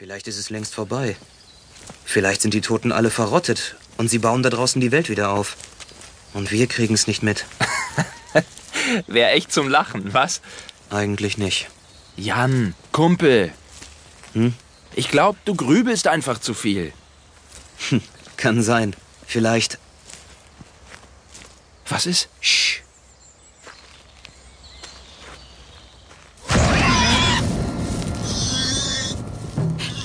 Vielleicht ist es längst vorbei. Vielleicht sind die Toten alle verrottet und sie bauen da draußen die Welt wieder auf. Und wir kriegen es nicht mit. Wäre echt zum Lachen, was? Eigentlich nicht. Jan, Kumpel. Hm? Ich glaube, du grübelst einfach zu viel. Hm, kann sein. Vielleicht. Was ist? Sch.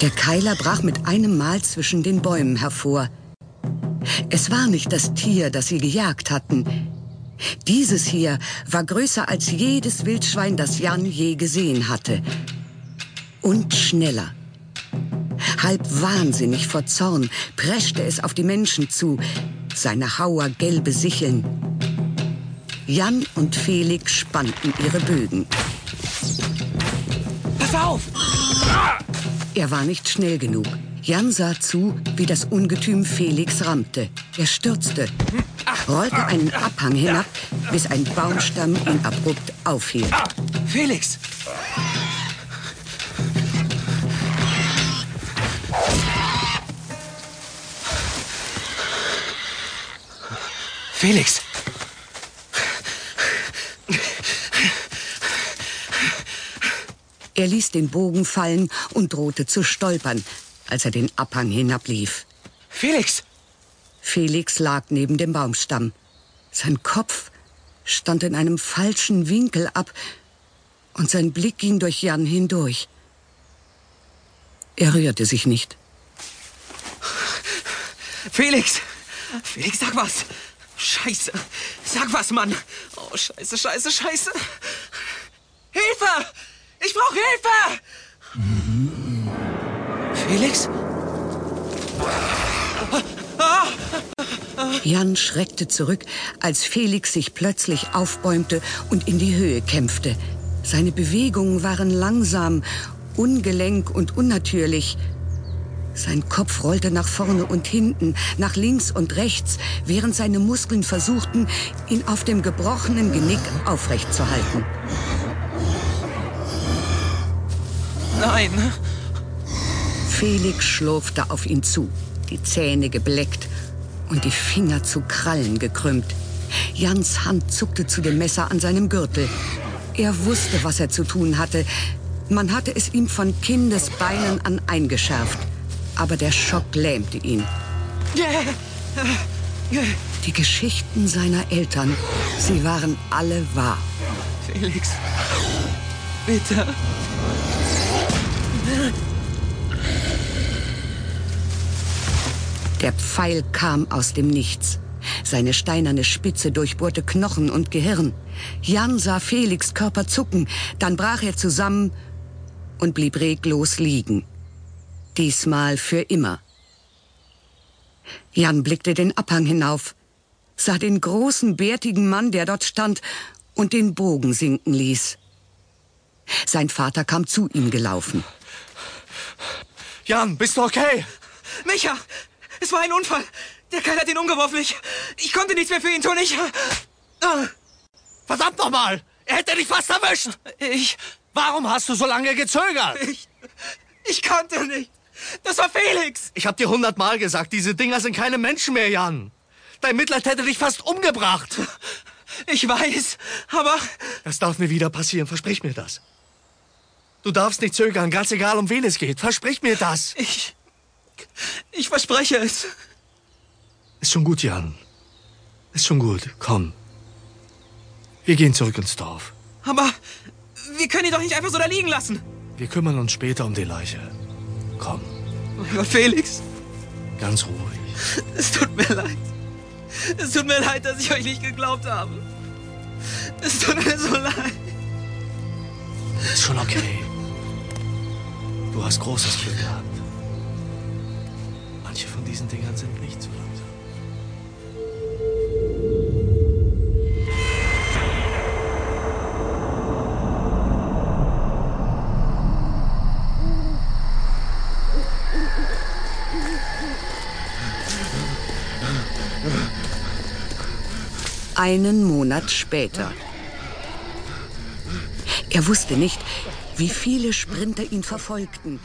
Der Keiler brach mit einem Mal zwischen den Bäumen hervor. Es war nicht das Tier, das sie gejagt hatten. Dieses hier war größer als jedes Wildschwein, das Jan je gesehen hatte. Und schneller. Halb wahnsinnig vor Zorn preschte es auf die Menschen zu, seine Hauer gelbe Sicheln. Jan und Felix spannten ihre Bögen. Pass auf! Er war nicht schnell genug. Jan sah zu, wie das Ungetüm Felix rammte. Er stürzte, rollte einen Abhang hinab, bis ein Baumstamm ihn abrupt aufhielt. Felix! Felix! Er ließ den Bogen fallen und drohte zu stolpern, als er den Abhang hinablief. Felix! Felix lag neben dem Baumstamm. Sein Kopf stand in einem falschen Winkel ab und sein Blick ging durch Jan hindurch. Er rührte sich nicht. Felix! Felix, sag was! Scheiße! Sag was, Mann! Oh, scheiße, scheiße, scheiße! Hilfe! Ich brauche Hilfe! Felix? Jan schreckte zurück, als Felix sich plötzlich aufbäumte und in die Höhe kämpfte. Seine Bewegungen waren langsam, ungelenk und unnatürlich. Sein Kopf rollte nach vorne und hinten, nach links und rechts, während seine Muskeln versuchten, ihn auf dem gebrochenen Genick aufrechtzuhalten. Nein! Felix schlurfte auf ihn zu, die Zähne gebleckt und die Finger zu Krallen gekrümmt. Jans Hand zuckte zu dem Messer an seinem Gürtel. Er wusste, was er zu tun hatte. Man hatte es ihm von Kindesbeinen an eingeschärft. Aber der Schock lähmte ihn. Die Geschichten seiner Eltern, sie waren alle wahr. Felix, bitte. Der Pfeil kam aus dem Nichts. Seine steinerne Spitze durchbohrte Knochen und Gehirn. Jan sah Felix Körper zucken, dann brach er zusammen und blieb reglos liegen. Diesmal für immer. Jan blickte den Abhang hinauf, sah den großen, bärtigen Mann, der dort stand, und den Bogen sinken ließ. Sein Vater kam zu ihm gelaufen. Jan, bist du okay? Micha! Es war ein Unfall! Der Kerl hat ihn umgeworfen. Ich, ich konnte nichts mehr für ihn tun. Ich. Ah. Verdammt nochmal! Er hätte dich fast erwischt! Ich. Warum hast du so lange gezögert? Ich. Ich konnte nicht. Das war Felix! Ich hab dir hundertmal gesagt, diese Dinger sind keine Menschen mehr, Jan. Dein Mitleid hätte dich fast umgebracht. Ich weiß, aber. Das darf mir wieder passieren, versprich mir das. Du darfst nicht zögern, ganz egal, um wen es geht. Versprich mir das. Ich. Ich verspreche es. Ist schon gut, Jan. Ist schon gut. Komm. Wir gehen zurück ins Dorf. Aber wir können ihn doch nicht einfach so da liegen lassen. Wir kümmern uns später um die Leiche. Komm. Aber Felix. Ganz ruhig. Es tut mir leid. Es tut mir leid, dass ich euch nicht geglaubt habe. Es tut mir so leid. Ist schon okay. Du hast großes Glück gehabt. Manche von diesen Dingern sind nicht so langsam. Einen Monat später. Er wusste nicht, wie viele Sprinter ihn verfolgten,